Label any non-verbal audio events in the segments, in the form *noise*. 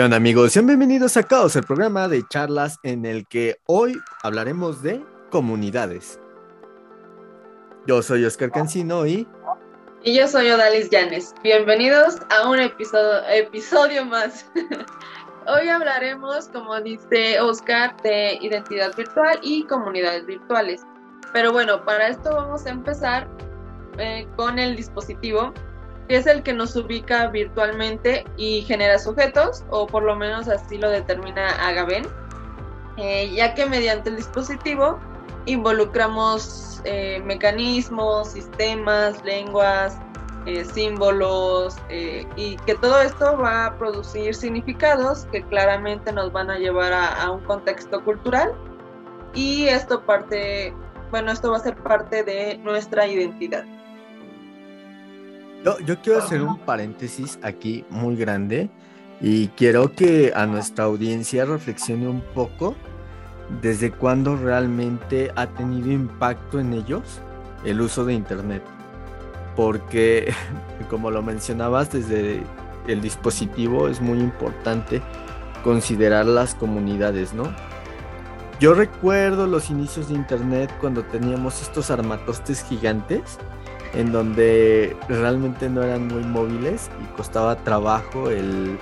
¿Qué amigos? Sean bienvenidos a Caos, el programa de charlas en el que hoy hablaremos de comunidades. Yo soy Oscar Cancino y... Y yo soy Odalis Llanes. Bienvenidos a un episodio, episodio más. *laughs* hoy hablaremos, como dice Oscar, de identidad virtual y comunidades virtuales. Pero bueno, para esto vamos a empezar eh, con el dispositivo que es el que nos ubica virtualmente y genera sujetos, o por lo menos así lo determina Agaven, eh, ya que mediante el dispositivo involucramos eh, mecanismos, sistemas, lenguas, eh, símbolos, y que todo esto va a producir significados que claramente nos van a llevar a un contexto cultural, y esto parte, bueno, esto va a ser parte de nuestra identidad. Yo, quiero hacer un paréntesis aquí muy grande y quiero que a nuestra audiencia reflexione un poco desde cuándo realmente ha tenido impacto en ellos el uso de Internet. Porque, *laughs* como lo mencionabas, desde el dispositivo es muy importante considerar las comunidades, ¿no? Yo recuerdo los inicios de Internet cuando teníamos estos armatostes gigantes en donde realmente no eran muy móviles y costaba trabajo el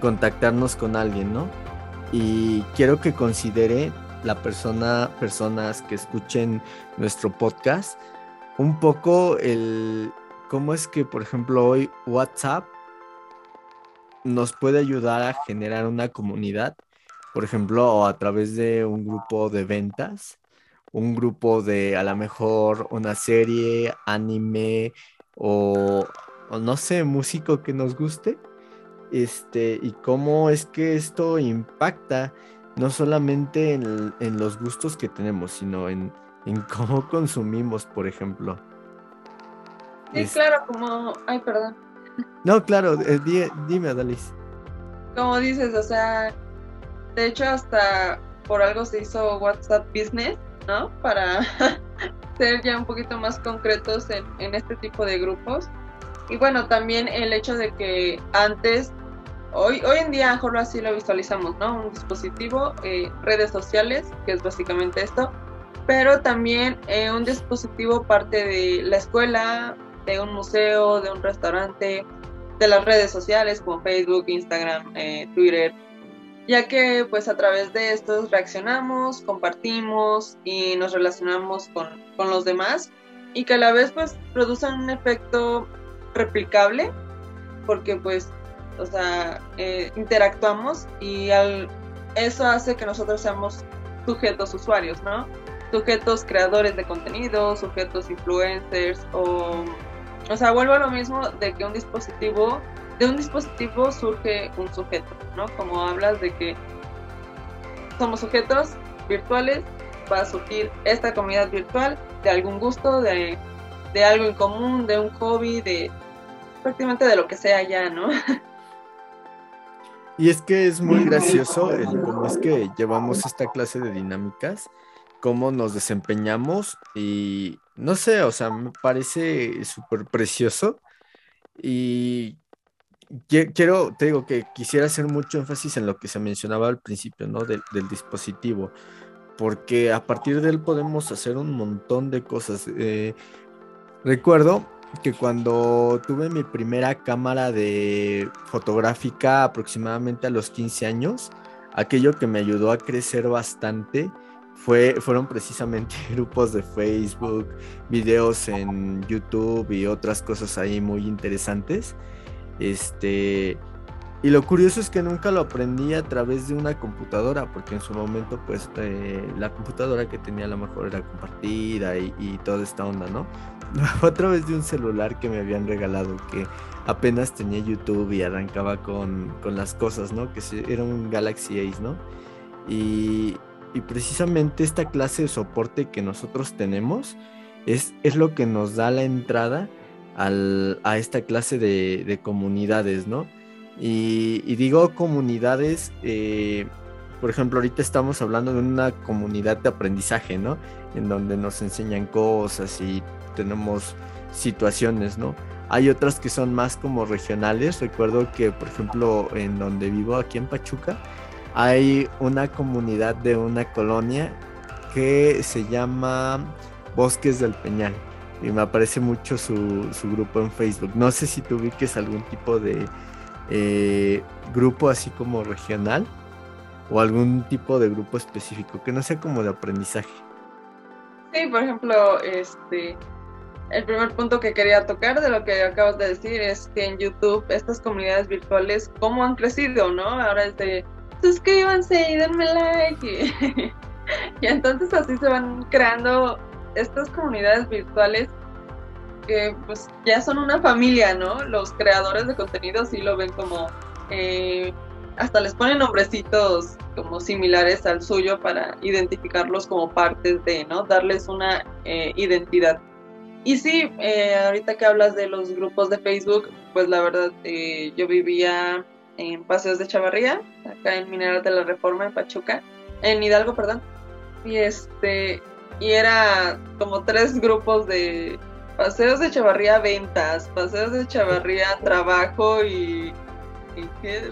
contactarnos con alguien, ¿no? Y quiero que considere la persona, personas que escuchen nuestro podcast, un poco el cómo es que, por ejemplo, hoy WhatsApp nos puede ayudar a generar una comunidad, por ejemplo, a través de un grupo de ventas un grupo de a lo mejor una serie, anime o, no sé, músico que nos guste. Este, y cómo es que esto impacta no solamente en, los gustos que tenemos, sino en, *laughs* cómo consumimos, por ejemplo. Sí, claro, como. Ay, perdón. No, claro, eh, dime, Adalis. Como dices, o sea, de hecho, hasta por algo se hizo WhatsApp Business, Para *laughs* ser ya un poquito más concretos en, este tipo de grupos. Y bueno, también el hecho de que antes, hoy, hoy en día mejor así lo visualizamos, ¿no? Un dispositivo, eh, redes sociales, que es básicamente esto, pero también eh, un dispositivo parte de la escuela, de un museo, de un restaurante, de las redes sociales como Facebook, Instagram, eh, Twitter, ya que pues a través de estos reaccionamos, compartimos y nos relacionamos con, los demás y que a la vez pues producen un efecto replicable porque pues o sea eh, interactuamos y al, eso hace que nosotros seamos sujetos usuarios, ¿no? Sujetos creadores de contenido, sujetos influencers o o sea, vuelvo a lo mismo de que un dispositivo de un dispositivo surge un sujeto, ¿no? Como hablas de que somos sujetos virtuales, va a surgir esta comunidad virtual de algún gusto, de, algo en común, de un hobby, de prácticamente de lo que sea ya, ¿no? Y es que es muy gracioso el cómo es que llevamos esta clase de dinámicas, cómo nos desempeñamos y no sé, o sea, me parece súper precioso y quiero, te digo que quisiera hacer mucho énfasis en lo que se mencionaba al principio, ¿no? Del, dispositivo, porque a partir de él podemos hacer un montón de cosas. Eh, recuerdo que cuando tuve mi primera cámara de fotográfica aproximadamente a los 15 años, aquello que me ayudó a crecer bastante fue, fueron precisamente *laughs* grupos de Facebook, videos en YouTube y otras cosas ahí muy interesantes. Este, y lo curioso es que nunca lo aprendí a través de una computadora, porque en su momento, pues, eh, la computadora que tenía a lo mejor era compartida y, toda esta onda, ¿no? Fue a través de un celular que me habían regalado, que apenas tenía YouTube y arrancaba con, las cosas, ¿no? Que era un Galaxy Ace, ¿no? Y, precisamente esta clase de soporte que nosotros tenemos es, es lo que nos da la entrada a esta clase de, comunidades, ¿no? Y, digo comunidades, eh, por ejemplo, ahorita estamos hablando de una comunidad de aprendizaje, ¿no? En donde nos enseñan cosas y tenemos situaciones, ¿no? Hay otras que son más como regionales. Recuerdo que, por ejemplo, en donde vivo, aquí en Pachuca, hay una comunidad de una colonia que se llama Bosques del Peñal. Y me aparece mucho su, grupo en Facebook. No sé si tú ubiques algún tipo de eh, grupo así como regional o algún tipo de grupo específico que no sea como de aprendizaje. Sí, por ejemplo, este, el primer punto que quería tocar de lo que acabas de decir es que en YouTube estas comunidades virtuales, ¿cómo han crecido, no? Ahora es de, suscríbanse y denme like. y *laughs* entonces así se van creando estas comunidades virtuales que pues ya son una familia, ¿no? Los creadores de contenido sí lo ven como... Eh, hasta les ponen nombrecitos como similares al suyo para identificarlos como partes de, ¿no? Darles una eh, identidad. Y sí, eh, ahorita que hablas de los grupos de Facebook, pues la verdad, eh, yo vivía en Paseos de Chavarría, acá en Mineral de la Reforma, en Pachuca, en Hidalgo, perdón. Y este, y era como tres grupos de Paseos de Chavarría Ventas, Paseos de Chavarría *laughs* Trabajo y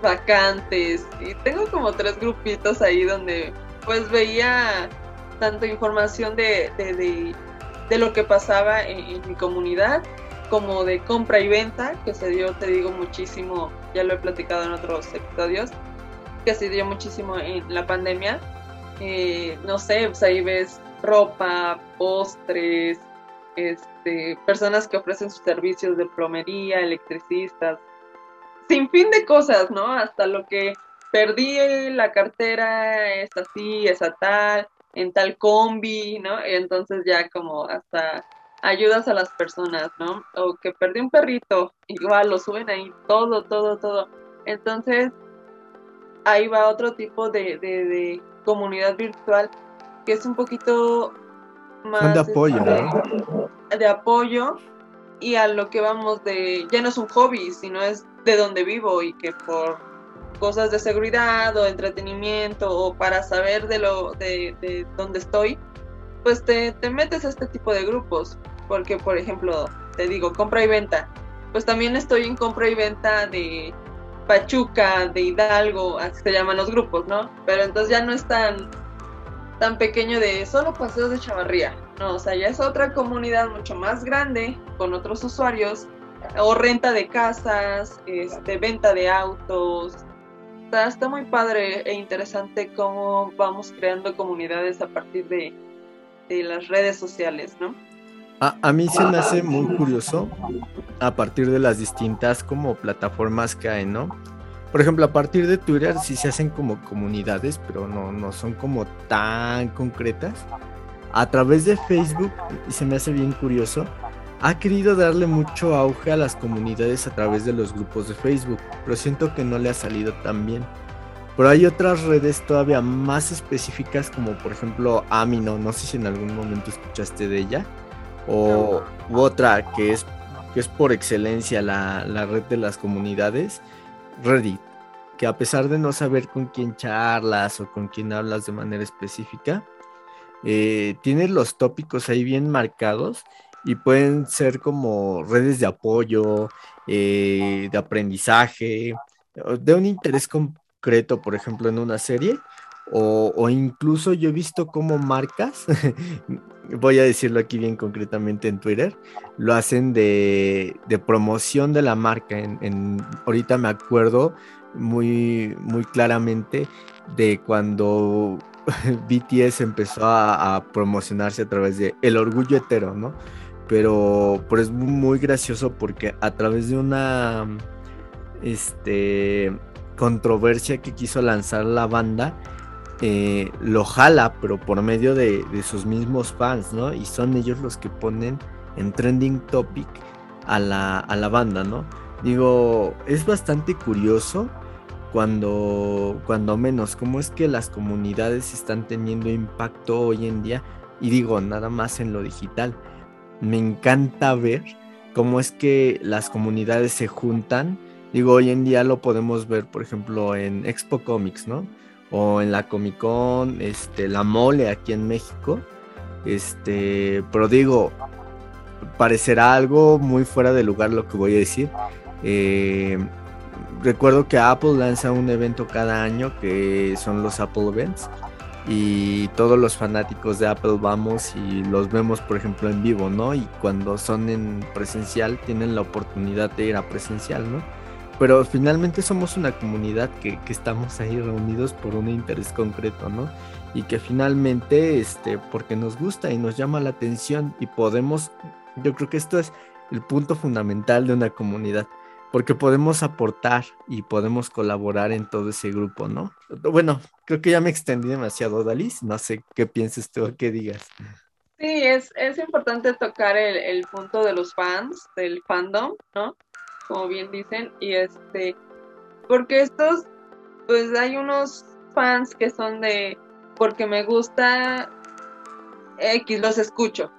vacantes. Y tengo como tres grupitos ahí donde pues veía tanto información de, de, lo que pasaba en, mi comunidad como de compra y venta, que se dio, te digo, muchísimo, ya lo he platicado en otros episodios, que se dio muchísimo en la pandemia. Eh, no sé, pues ahí ves ropa, postres, este, personas que ofrecen sus servicios de plomería, electricistas, sin fin de cosas, ¿no? Hasta lo que perdí la cartera, es así, es tal, en tal combi, ¿no? Entonces ya como hasta ayudas a las personas, ¿no? O que perdí un perrito, igual lo suben ahí, todo, todo, todo. Entonces, ahí va otro tipo de, de, comunidad virtual que es un poquito más... de apoyo, ¿no? De apoyo y a lo que vamos de, ya no es un hobby, sino es de donde vivo y que por cosas de seguridad o entretenimiento o para saber de lo de, de dónde estoy, pues te, te, metes a este tipo de grupos. Porque, por ejemplo, te digo, compra y venta. Pues también estoy en compra y venta de Pachuca, de Hidalgo, así se llaman los grupos, ¿no? Pero entonces ya no es tan, pequeño de solo paseos de chavarría. No, o sea, ya es otra comunidad mucho más grande, con otros usuarios, o renta de casas, este, venta de autos. Está, está muy padre e interesante cómo vamos creando comunidades a partir de, de las redes sociales, ¿no? A, a, mí se me hace muy curioso a partir de las distintas como plataformas que hay, ¿no? Por ejemplo, a partir de Twitter sí se hacen como comunidades, pero no, no son como tan concretas a través de Facebook, y se me hace bien curioso, ha querido darle mucho auge a las comunidades a través de los grupos de Facebook, pero siento que no le ha salido tan bien. Pero hay otras redes todavía más específicas como por ejemplo Amino, no sé si en algún momento escuchaste de ella, o otra que es, que es por excelencia la, la red de las comunidades, Reddit, que a pesar de no saber con quién charlas o con quién hablas de manera específica, eh, tiene los tópicos ahí bien marcados y pueden ser como redes de apoyo, eh, de aprendizaje, de un interés concreto, por ejemplo, en una serie. O, incluso yo he visto como marcas, *laughs* voy a decirlo aquí bien concretamente en Twitter, lo hacen de, promoción de la marca. Ahorita me acuerdo muy, muy claramente de cuando *laughs* BTS empezó a, promocionarse a través de El Orgullo Hetero, ¿no? Pero, pero es muy gracioso porque a través de una este, controversia que quiso lanzar la banda, eh, lo jala, pero por medio de, sus mismos fans, ¿no? Y son ellos los que ponen en trending topic a la, a la banda, ¿no? Digo, es bastante curioso cuando, cuando menos, cómo es que las comunidades están teniendo impacto hoy en día, y digo, nada más en lo digital. Me encanta ver cómo es que las comunidades se juntan. Digo, hoy en día lo podemos ver, por ejemplo, en Expo Comics, ¿no? O en la Comic Con, este, la Mole aquí en México. Este, pero digo, parecerá algo muy fuera de lugar lo que voy a decir. Eh, recuerdo que Apple lanza un evento cada año que son los Apple Events y todos los fanáticos de Apple vamos y los vemos por ejemplo en vivo, ¿no? Y cuando son en presencial tienen la oportunidad de ir a presencial, ¿no? Pero finalmente somos una comunidad que, estamos ahí reunidos por un interés concreto, ¿no? Y que finalmente, este, porque nos gusta y nos llama la atención y podemos, yo creo que esto es el punto fundamental de una comunidad porque podemos aportar y podemos colaborar en todo ese grupo, ¿no? Bueno, creo que ya me extendí demasiado, Dalis, no sé qué pienses tú o qué digas. Sí, es, es importante tocar el, el, punto de los fans, del fandom, ¿no? Como bien dicen, y este, porque estos, pues hay unos fans que son de, porque me gusta X, los escucho,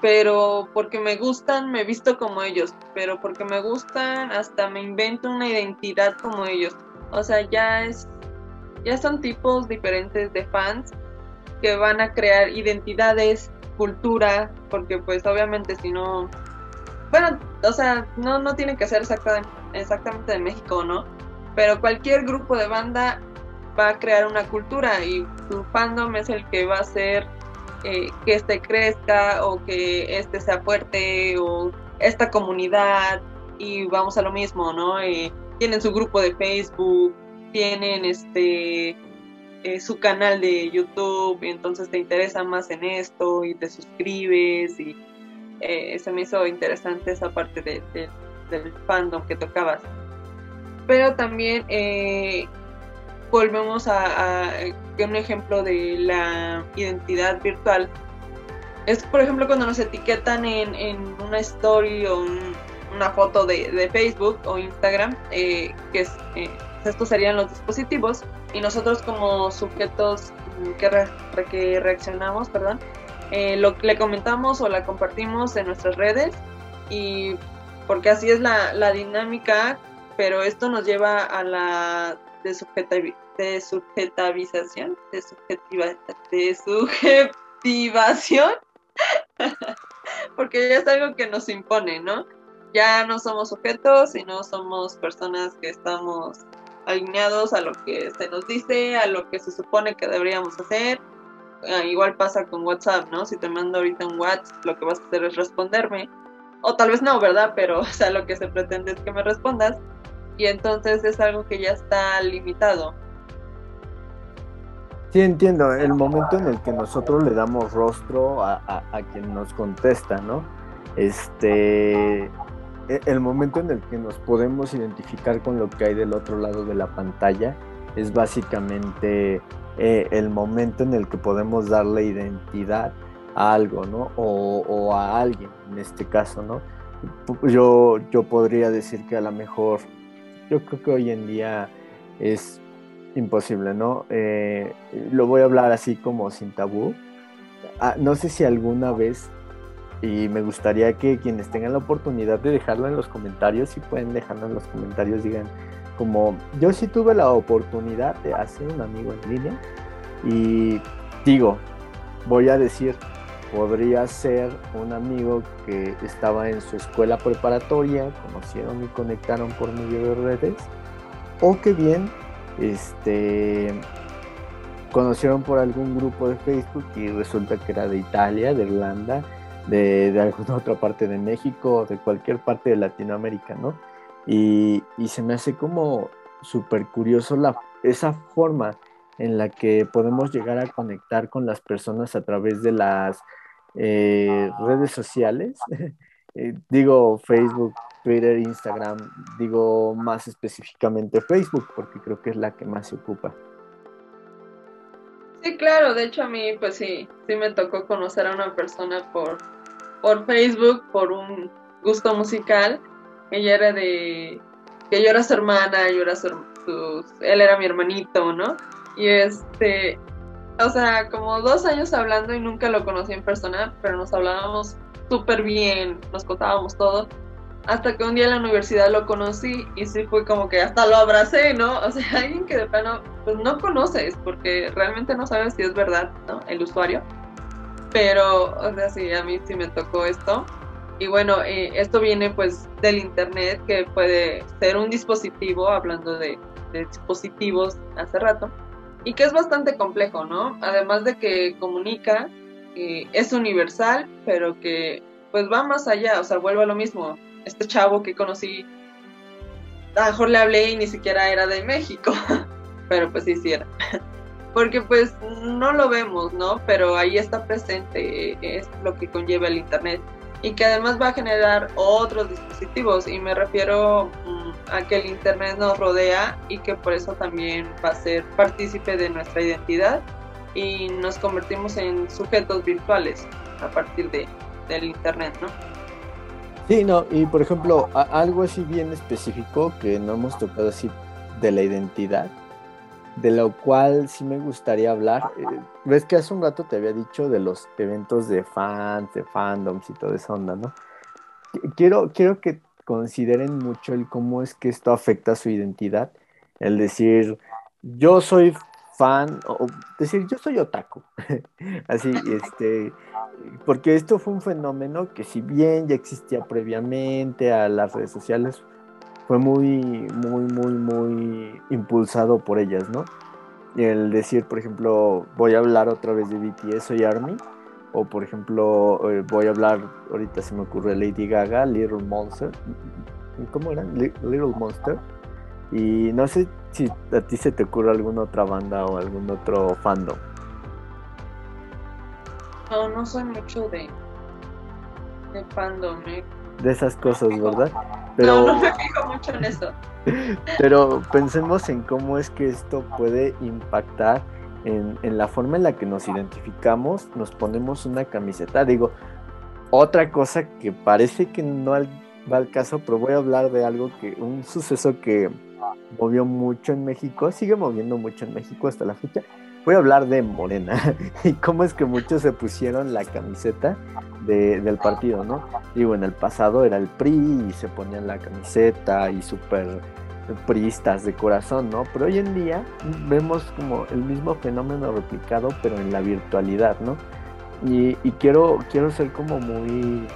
pero porque me gustan me visto como ellos, pero porque me gustan hasta me invento una identidad como ellos. O sea, ya es ya son tipos diferentes de fans que van a crear identidades, cultura, porque pues obviamente si no bueno, o sea, no no tiene que ser exactamente exactamente de México, ¿no? Pero cualquier grupo de banda va a crear una cultura y su fandom es el que va a ser eh, que este crezca o que este sea fuerte o esta comunidad y vamos a lo mismo, ¿no? Eh, tienen su grupo de Facebook, tienen este eh, su canal de YouTube entonces te interesa más en esto y te suscribes y se me hizo interesante esa parte de, del fandom que tocabas. Pero también volvemos a, un ejemplo de la identidad virtual. Es, por ejemplo, cuando nos etiquetan en, una story o una foto de, Facebook o Instagram, eh, que es, eh, estos serían los dispositivos, y nosotros como sujetos que, que reaccionamos, perdón, eh, lo, le comentamos o la compartimos en nuestras redes, y porque así es la, la dinámica, pero esto nos lleva a la de, subjetivización, *laughs* porque ya es algo que nos impone, ¿no? Ya no somos sujetos, sino somos personas que estamos alineados a lo que se nos dice, a lo que se supone que deberíamos hacer. Ah, igual pasa con WhatsApp, ¿no? Si te mando ahorita un WhatsApp, lo que vas a hacer es responderme. O tal vez no, ¿verdad? Pero, *laughs* o sea, lo que se pretende es que me respondas y entonces es algo que ya está limitado. Sí, entiendo, el momento en el que nosotros le damos rostro a, quien nos contesta, ¿no? Este, e, el momento en el que nos podemos identificar con lo que hay del otro lado de la pantalla es básicamente eh, el momento en el que podemos darle identidad a algo, ¿no? O, o, a alguien, en este caso, ¿no? Yo, yo podría decir que a lo mejor yo creo que hoy en día es imposible, ¿no? Eh, lo voy a hablar así como sin tabú. Ah, no sé si alguna vez, y me gustaría que quienes tengan la oportunidad de dejarlo en los comentarios, si pueden dejarlo en los comentarios, digan como yo sí tuve la oportunidad de hacer un amigo en línea y digo, voy a decir, podría ser un amigo que estaba en su escuela preparatoria, conocieron y conectaron por medio de redes, o que bien este, conocieron por algún grupo de Facebook y resulta que era de Italia, de Irlanda, de, alguna *laughs* otra parte de México, de cualquier parte de Latinoamérica, ¿no? Y, se me hace como súper curioso la, esa forma en la que podemos llegar a conectar con las personas a través de las eh, redes sociales, *laughs* eh, digo Facebook, Twitter, Instagram, digo más específicamente Facebook, porque creo que es la que más se ocupa. Sí, claro, de hecho a mí pues sí, sí me tocó conocer a una persona por, por Facebook, por un gusto musical. Ella era de, que yo era su hermana, yo era su, él era mi hermanito, ¿no? Y este, o sea, como dos años hablando y nunca lo conocí en persona, pero nos hablábamos súper bien, nos contábamos todo. Hasta que un día en la universidad lo conocí y sí fue como que hasta lo abracé, ¿no? O sea, *laughs* alguien que de plano pues no conoces porque realmente no sabes si es verdad, ¿no? El usuario. Pero, o sea, sí, a mí sí me tocó esto. Y bueno, eh, esto viene pues del Internet, que puede ser un dispositivo, hablando de, dispositivos hace rato, y que es bastante complejo, ¿no? Además de que comunica, es universal, pero que pues va más allá, o sea, vuelve a lo mismo. Este chavo que conocí, a lo mejor le hablé y ni siquiera era de México, *laughs* pero pues sí, sí era. *laughs* Porque pues no lo vemos, ¿no? Pero ahí está presente, es lo que conlleva el Internet y que además va a generar otros dispositivos y me refiero mm, a que el Internet nos rodea y que por eso también va a ser partícipe de nuestra identidad y nos convertimos en sujetos virtuales a partir de, del Internet, ¿no? Sí, no, y por ejemplo, algo así bien específico que no hemos tocado así de la identidad, de lo cual sí me gustaría hablar. Eh, ves que hace un rato te había dicho de los eventos de fans, de fandoms y toda esa onda, ¿no? Quiero, quiero que consideren mucho el cómo es que esto afecta a su identidad. El decir, yo soy fan, o decir, yo soy otaku. *laughs* Así, este, porque esto fue un fenómeno que si bien ya existía previamente a las redes sociales, fue muy, muy, muy, muy impulsado por ellas, ¿no? El decir, por ejemplo, voy a hablar otra vez de BTS, soy ARMY, o por ejemplo, eh, voy a hablar, ahorita se me ocurre Lady Gaga, Little Monster, ¿cómo era? Little Monster. Y no sé si a ti se te ocurre alguna otra banda o algún otro fandom. No, no soy mucho de, de fandom, eh. De esas cosas, ¿verdad? Pero, no, no me fijo mucho en eso. *laughs* Pero pensemos en cómo es que esto puede impactar en, la forma en la que nos identificamos, nos ponemos una camiseta. Digo, otra cosa que parece que no va al caso, pero voy a hablar de algo que, un suceso que movió mucho en México, sigue moviendo mucho en México hasta la fecha, voy a hablar de Morena *laughs* y cómo es que muchos se pusieron la camiseta del partido, ¿no? Digo, en el pasado era el PRI y se ponían la camiseta y súper priistas de corazón, ¿no? Pero hoy en día vemos como el mismo fenómeno replicado, pero en la virtualidad, ¿no? Y, quiero, quiero ser como muy...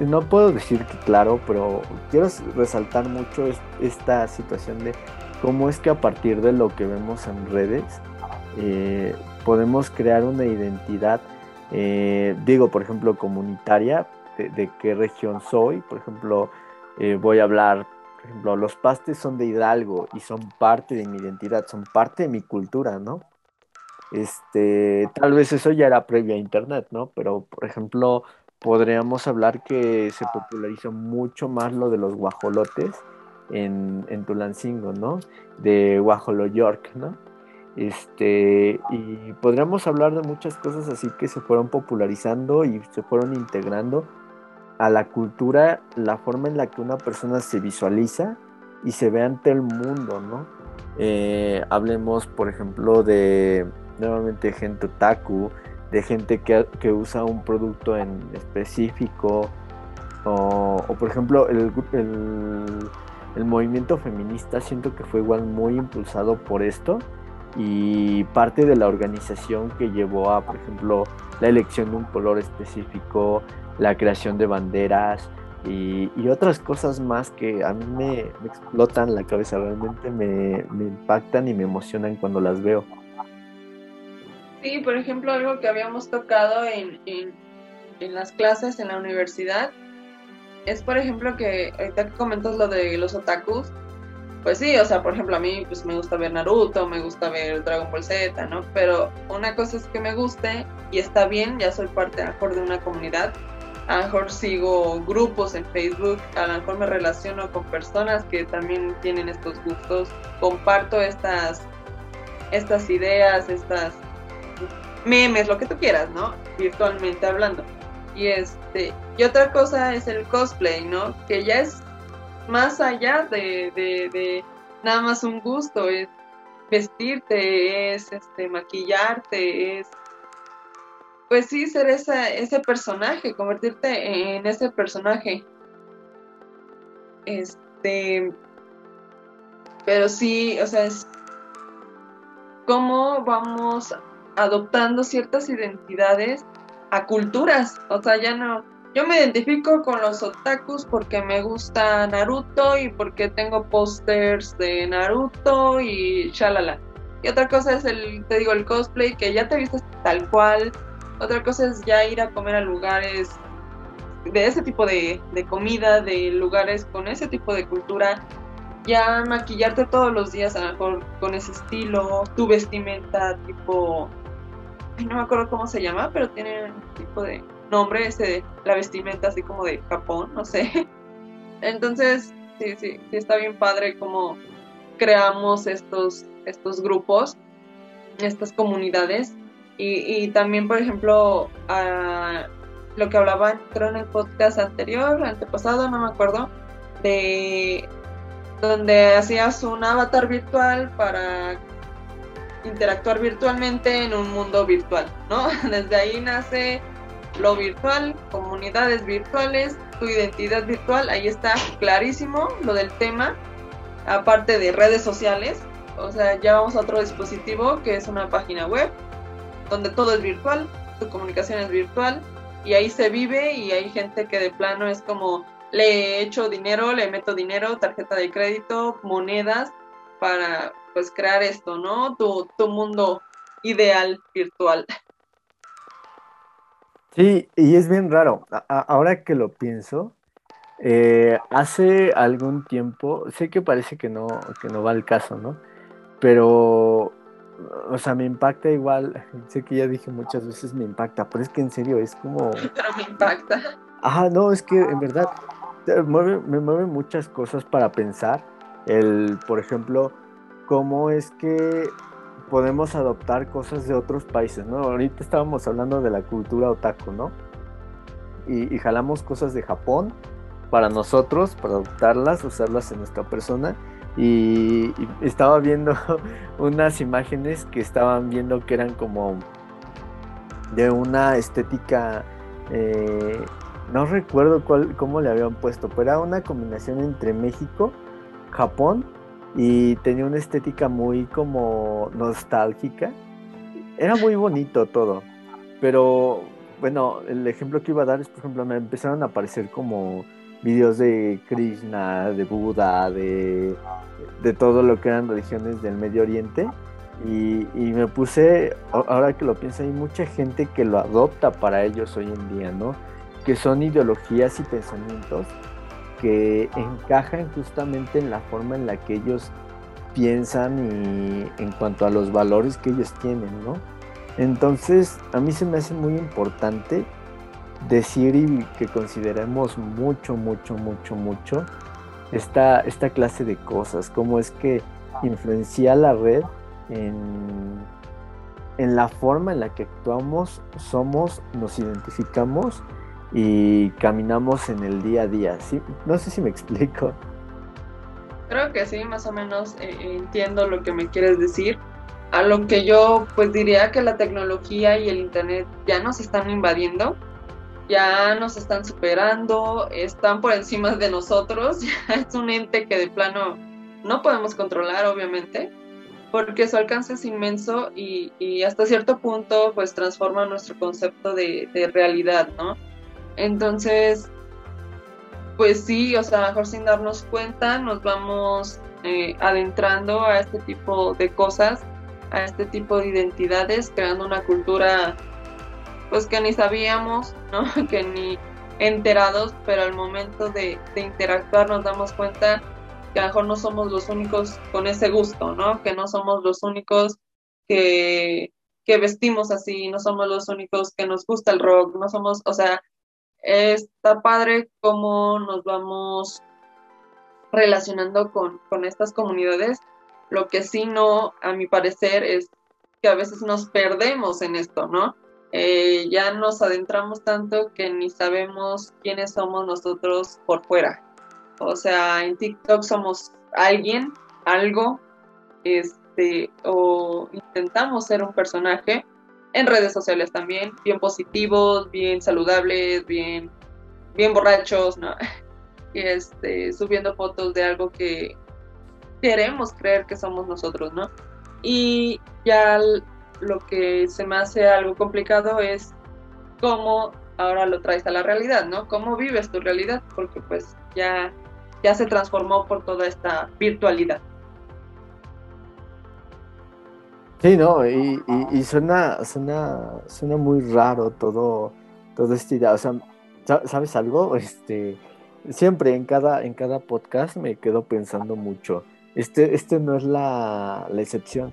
no puedo decir que claro, pero quiero resaltar mucho esta situación de cómo es que a partir de lo que vemos en redes, eh, podemos crear una identidad, eh, digo, por ejemplo, comunitaria, de, qué región soy. Por ejemplo, eh, voy a hablar, por ejemplo, los pastes son de Hidalgo y son parte de mi identidad, son parte de mi cultura, ¿no? Este, tal vez eso ya era previo a Internet, ¿no? Pero, por ejemplo, podríamos hablar que se popularizó mucho más lo de los guajolotes en, en Tulancingo, ¿no? De Guajolo York, ¿no? Este, y podríamos hablar de muchas cosas así que se fueron popularizando y se fueron integrando a la cultura, la forma en la que una persona se visualiza y se ve ante el mundo, ¿no? Eh, hablemos, por ejemplo, de nuevamente gente otaku, de gente que, que usa un producto en específico, o, o por ejemplo, el, el, el movimiento feminista siento que fue igual muy impulsado por esto y parte de la organización que llevó a, por ejemplo, la elección de un color específico, la creación de banderas y, otras cosas más que a mí me, explotan la cabeza, realmente me, impactan y me emocionan cuando las veo. Sí, por ejemplo, algo que habíamos tocado en, en las clases en la universidad es, por ejemplo, que ahorita que comentas lo de los otakus, pues sí, o sea, por ejemplo, a mí pues me gusta ver Naruto, me gusta ver Dragon Ball Z, ¿no? Pero una cosa es que me guste y está bien, ya soy parte mejor de una comunidad, a lo mejor sigo grupos en Facebook, a lo mejor me relaciono con personas que también tienen estos gustos, comparto estas, estas ideas, estas memes, lo que tú quieras, ¿no? Virtualmente hablando. Y este, y otra cosa es el cosplay, ¿no? Que ya es más allá de, nada más un gusto, es vestirte, es este, maquillarte, es pues sí ser ese personaje, convertirte en ese personaje. Este, pero sí, o sea, es cómo vamos adoptando ciertas identidades a culturas, o sea, ya no, yo me identifico con los otakus porque me gusta Naruto y porque tengo pósters de Naruto y shalala. Y otra cosa es el, te digo, el cosplay, que ya te vistes tal cual. Otra cosa es ya ir a comer a lugares de ese tipo de, de comida, de lugares con ese tipo de cultura. Ya maquillarte todos los días a lo mejor con ese estilo, tu vestimenta tipo... no me acuerdo cómo se llama, pero tiene un tipo de nombre ese la vestimenta así como de Japón, no sé. Entonces, sí, sí, sí está bien padre como creamos estos, estos grupos, estas comunidades. Y, también, por ejemplo, lo que hablaban, creo en el podcast anterior, antepasado, no me acuerdo, de donde hacías un avatar virtual para interactuar virtualmente en un mundo virtual, ¿no? *laughs* Desde ahí nace lo virtual, comunidades virtuales, tu identidad virtual, ahí está clarísimo lo del tema, aparte de redes sociales, o sea, ya vamos a otro dispositivo que es una página web, donde todo es virtual, tu comunicación es virtual, y ahí se vive y hay gente que de plano es como, le echo dinero, le meto dinero, tarjeta de crédito, monedas, para pues crear esto, ¿no? Tu, tu mundo ideal virtual. Sí, y es bien raro. ahora que lo pienso, eh, hace algún tiempo, sé que parece que no, que no va al caso, ¿no? Pero, o sea, me impacta igual, sé que ya dije muchas veces me impacta, pero es que en serio es como... *laughs* Pero me impacta. Ajá, no, es que en verdad me mueve muchas cosas para pensar. El, por ejemplo, cómo es que podemos adoptar cosas de otros países, ¿no? Ahorita estábamos hablando de la cultura otaku, ¿no? Y, jalamos cosas de Japón para nosotros, para adoptarlas, usarlas en nuestra persona. Y, estaba viendo *laughs* unas imágenes que estaban viendo que eran como de una estética, eh, no recuerdo cuál, cómo le habían puesto, pero era una combinación entre México, Japón y tenía una estética muy como nostálgica. Era muy bonito todo, pero bueno, el ejemplo que iba a dar es, por ejemplo, me empezaron a aparecer como videos de Krishna, de Buda, de, de todo lo que eran religiones del Medio Oriente. Y, y, me puse, ahora que lo pienso, hay mucha gente que lo adopta para ellos hoy en día, ¿no? Que son ideologías y pensamientos que encajan justamente en la forma en la que ellos piensan y en cuanto a los valores que ellos tienen, ¿no? Entonces, a mí se me hace muy importante decir y que consideremos mucho, mucho, mucho, mucho esta, esta clase de cosas, cómo es que influencia la red en, en la forma en la que actuamos, somos, nos identificamos y caminamos en el día a día. ¿sí? No sé si me *laughs* explico. Creo que sí, más o menos eh, entiendo lo que me quieres decir. A lo que yo pues diría que la tecnología y el internet ya nos están invadiendo, ya nos están superando, están por encima de nosotros, *laughs* es un ente que de plano no podemos controlar, obviamente, porque su alcance es inmenso y, y hasta cierto punto pues transforma nuestro concepto de, de realidad, ¿no? Entonces, pues sí, o sea, mejor sin darnos cuenta nos vamos eh, adentrando a este tipo de cosas, a este tipo de identidades, creando una cultura pues que ni sabíamos, *laughs* ¿no? que ni enterados, pero al momento de, interactuar nos damos cuenta que a lo mejor no somos los únicos con ese gusto, ¿no? Que no somos los únicos que, que vestimos así, no somos los únicos que nos gusta el rock, no somos, o sea, está padre cómo nos vamos relacionando con, estas comunidades. Lo que sí no, a mi parecer, es que a veces nos perdemos en esto, ¿no? Eh, ya nos adentramos tanto que ni sabemos quiénes somos nosotros por fuera. O sea, en TikTok somos alguien, algo, este, o intentamos ser un personaje, en redes sociales también, bien positivos, bien saludables, bien, bien borrachos, ¿no? *laughs* Este, subiendo fotos de algo que queremos creer que somos nosotros, ¿no? Y ya lo que se me hace algo complicado es cómo ahora lo traes a la realidad, ¿no? ¿Cómo vives tu realidad? Porque pues ya, ya se transformó por toda esta virtualidad. Sí, no, y, suena, suena, suena muy raro todo, todo esta idea. O sea, ¿sabes algo? *laughs* Este, siempre en cada, en cada podcast me quedo pensando mucho. Este, este no es la, la excepción,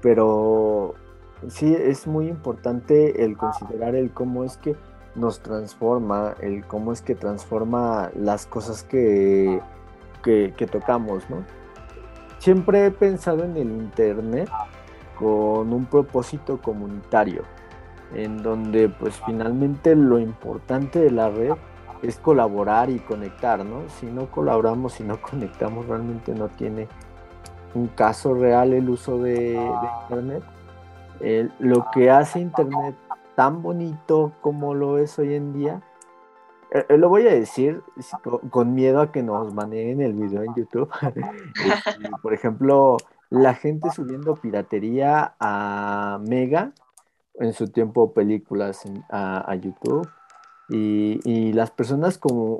pero sí es muy importante el considerar el cómo es que nos transforma, el cómo es que transforma las cosas que, que, tocamos, ¿no? Siempre he pensado en el Internet con un propósito comunitario, en donde pues finalmente lo importante de la red es colaborar y conectar, ¿no? Si no colaboramos, si no *laughs* conectamos, realmente no tiene un caso real el uso de, Internet. Lo que hace Internet tan bonito como lo es hoy en día. Eh, eh, lo voy a decir con, miedo a que nos maneen el video en YouTube. *laughs* Este, por ejemplo, la gente subiendo piratería a Mega, en su tiempo películas a, YouTube, y, las personas como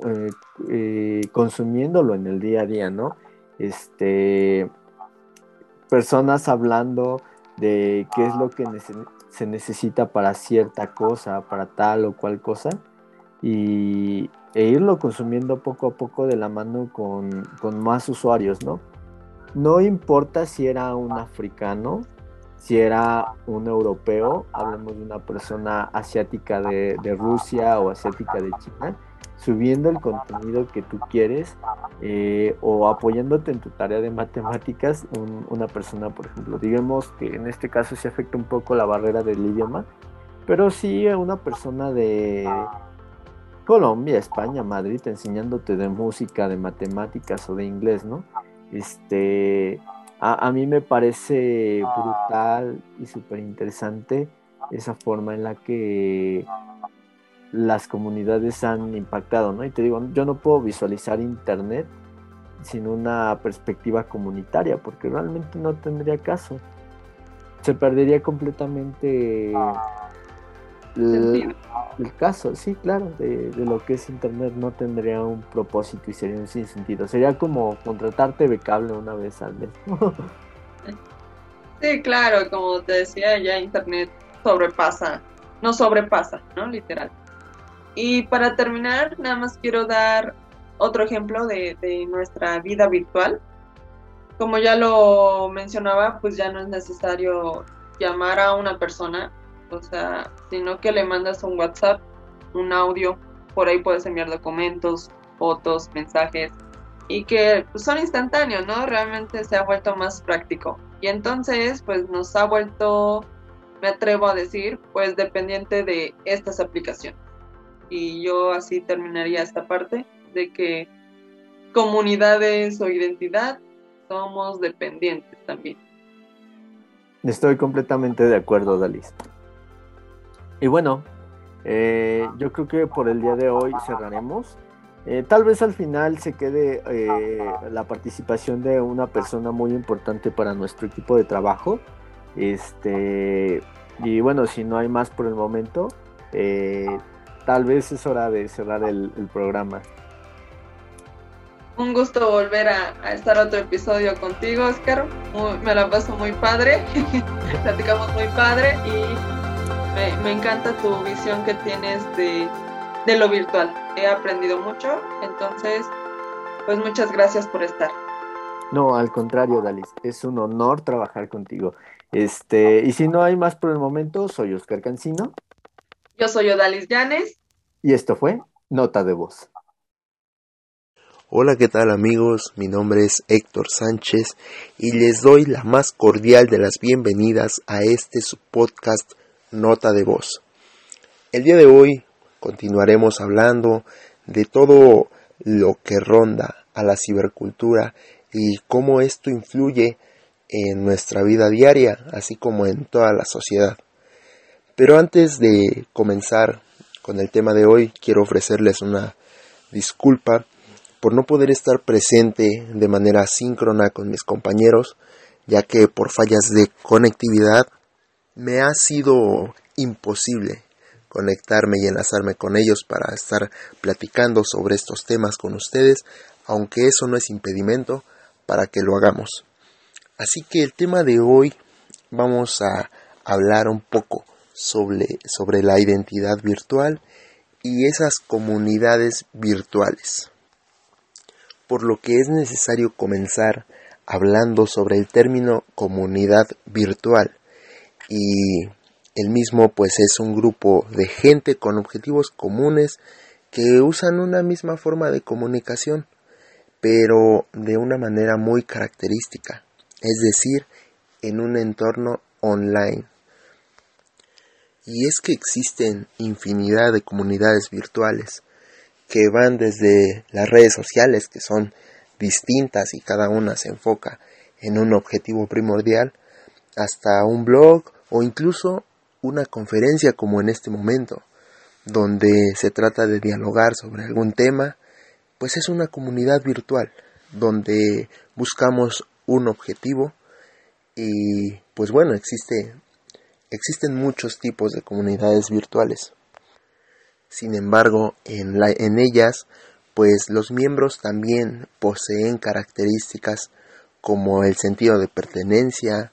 eh, consumiéndolo en el día a día, ¿no? Este, personas hablando de qué es lo que se necesita para cierta cosa, para tal o cual cosa, y, e irlo consumiendo poco a poco de la mano con, más usuarios, ¿no? No importa si era un africano, si era un europeo, hablemos de una persona asiática de, de Rusia o asiática de China, subiendo el contenido que tú quieres eh, o apoyándote en tu tarea de matemáticas, una persona, por ejemplo, digamos que en este caso se afecta un poco la barrera del idioma, pero sí una persona de Colombia, España, Madrid, enseñándote de música, de matemáticas o de inglés, ¿no? Este, a, a mí me parece brutal y súper interesante esa forma en la que las comunidades han impactado, ¿no? Y te digo, yo no puedo visualizar Internet sin una perspectiva comunitaria, porque realmente no tendría caso. Se perdería completamente el, caso, sí, claro, de, lo que es Internet no tendría un propósito y sería un sinsentido. Sería como contratarte de cable una vez al mes. sí, claro, como te decía, ya Internet sobrepasa, no sobrepasa, ¿no? Literal. Y para terminar, nada más quiero dar otro ejemplo de, nuestra vida virtual. Como ya lo mencionaba, pues ya no es necesario llamar a una persona, o sea, sino que le mandas un WhatsApp, un audio, por ahí puedes enviar documentos, fotos, mensajes, y que pues, son instantáneos, ¿no? Realmente se ha vuelto más práctico. Y entonces, pues nos ha vuelto, me atrevo a decir, pues dependiente de estas aplicaciones y yo así terminaría esta parte de que comunidades o identidad somos dependientes también. Estoy completamente de acuerdo, Dalis. Y bueno, eh, yo creo que por el día de hoy cerraremos. Eh, tal vez al final se quede eh, la participación de una persona muy importante para nuestro equipo de trabajo. Este, y bueno, si no hay más por el momento, tal vez es hora de cerrar el, programa. Un gusto volver a, estar otro episodio contigo, Oscar. me la paso muy padre, *laughs* platicamos muy padre y me, encanta tu visión que tienes de, de lo virtual. He aprendido mucho, entonces, pues muchas gracias por estar. No, al contrario, Dalis, es un honor trabajar contigo. Este, y si no hay más por el momento, soy Oscar Cancino. Yo soy Odalis Llanes. Y esto fue Nota de Voz. Hola, ¿qué tal amigos? Mi nombre es Héctor Sánchez y les doy la más cordial de las bienvenidas a este su podcast Nota de Voz. El día de hoy continuaremos hablando de todo lo que ronda a la cibercultura y cómo esto influye en nuestra vida diaria, así como en toda la sociedad. Pero antes de comenzar con el tema de hoy, quiero ofrecerles una disculpa por no poder estar presente de manera síncrona con mis compañeros, ya que por fallas de conectividad me ha sido imposible conectarme y enlazarme con ellos para estar platicando sobre estos temas con ustedes, aunque eso no es impedimento para que lo hagamos. Así que el tema de hoy vamos a hablar un poco sobre, sobre la identidad virtual y esas comunidades virtuales. Por lo que es necesario comenzar hablando sobre el término comunidad virtual y el mismo pues es un grupo de gente con objetivos comunes que usan una misma forma de comunicación, pero de una manera muy característica, es decir, en un entorno online. Y es que existen infinidad de comunidades virtuales que van desde las redes sociales, que son distintas y cada una se enfoca en un objetivo primordial, hasta un blog o incluso una conferencia como en este momento, donde se trata de dialogar sobre algún tema, pues es una comunidad virtual, donde buscamos un objetivo y pues bueno, existe, existen muchos tipos de comunidades virtuales. Sin embargo, en, la, en ellas, pues los miembros también poseen características como el sentido de pertenencia,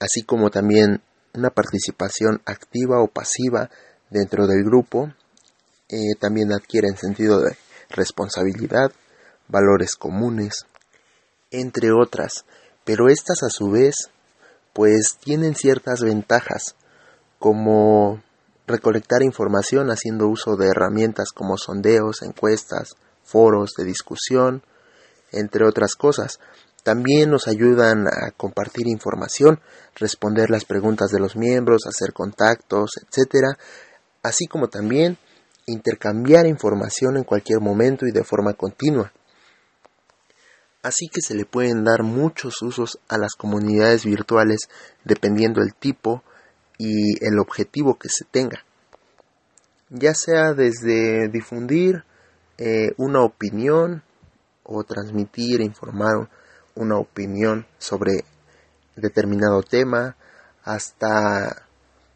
así como también una participación activa o pasiva dentro del grupo, eh, también adquieren sentido de responsabilidad, valores comunes, entre otras, pero estas a su vez pues tienen ciertas ventajas como recolectar información haciendo uso de herramientas como sondeos, encuestas, foros de discusión, entre otras cosas, también nos ayudan a compartir información, responder las preguntas de los miembros, hacer contactos, etc. Así como también intercambiar información en cualquier momento y de forma continua. Así que se le pueden dar muchos usos a las comunidades virtuales dependiendo el tipo y el objetivo que se tenga. Ya sea desde difundir eh, una opinión o transmitir, informar una opinión sobre determinado tema, hasta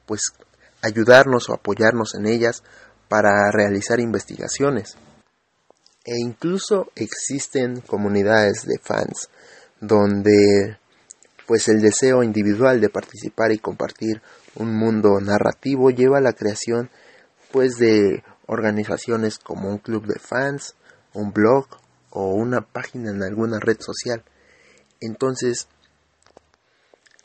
pues ayudarnos o apoyarnos en ellas para realizar investigaciones. E incluso existen comunidades de fans donde pues el deseo individual de participar y compartir un mundo narrativo lleva a la creación pues de organizaciones como un club de fans, un blog o una página en alguna red social. Entonces,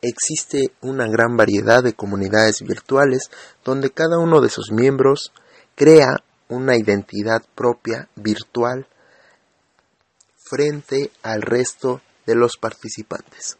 existe una gran variedad de comunidades virtuales donde cada uno de sus miembros crea una identidad propia virtual frente al resto de los participantes.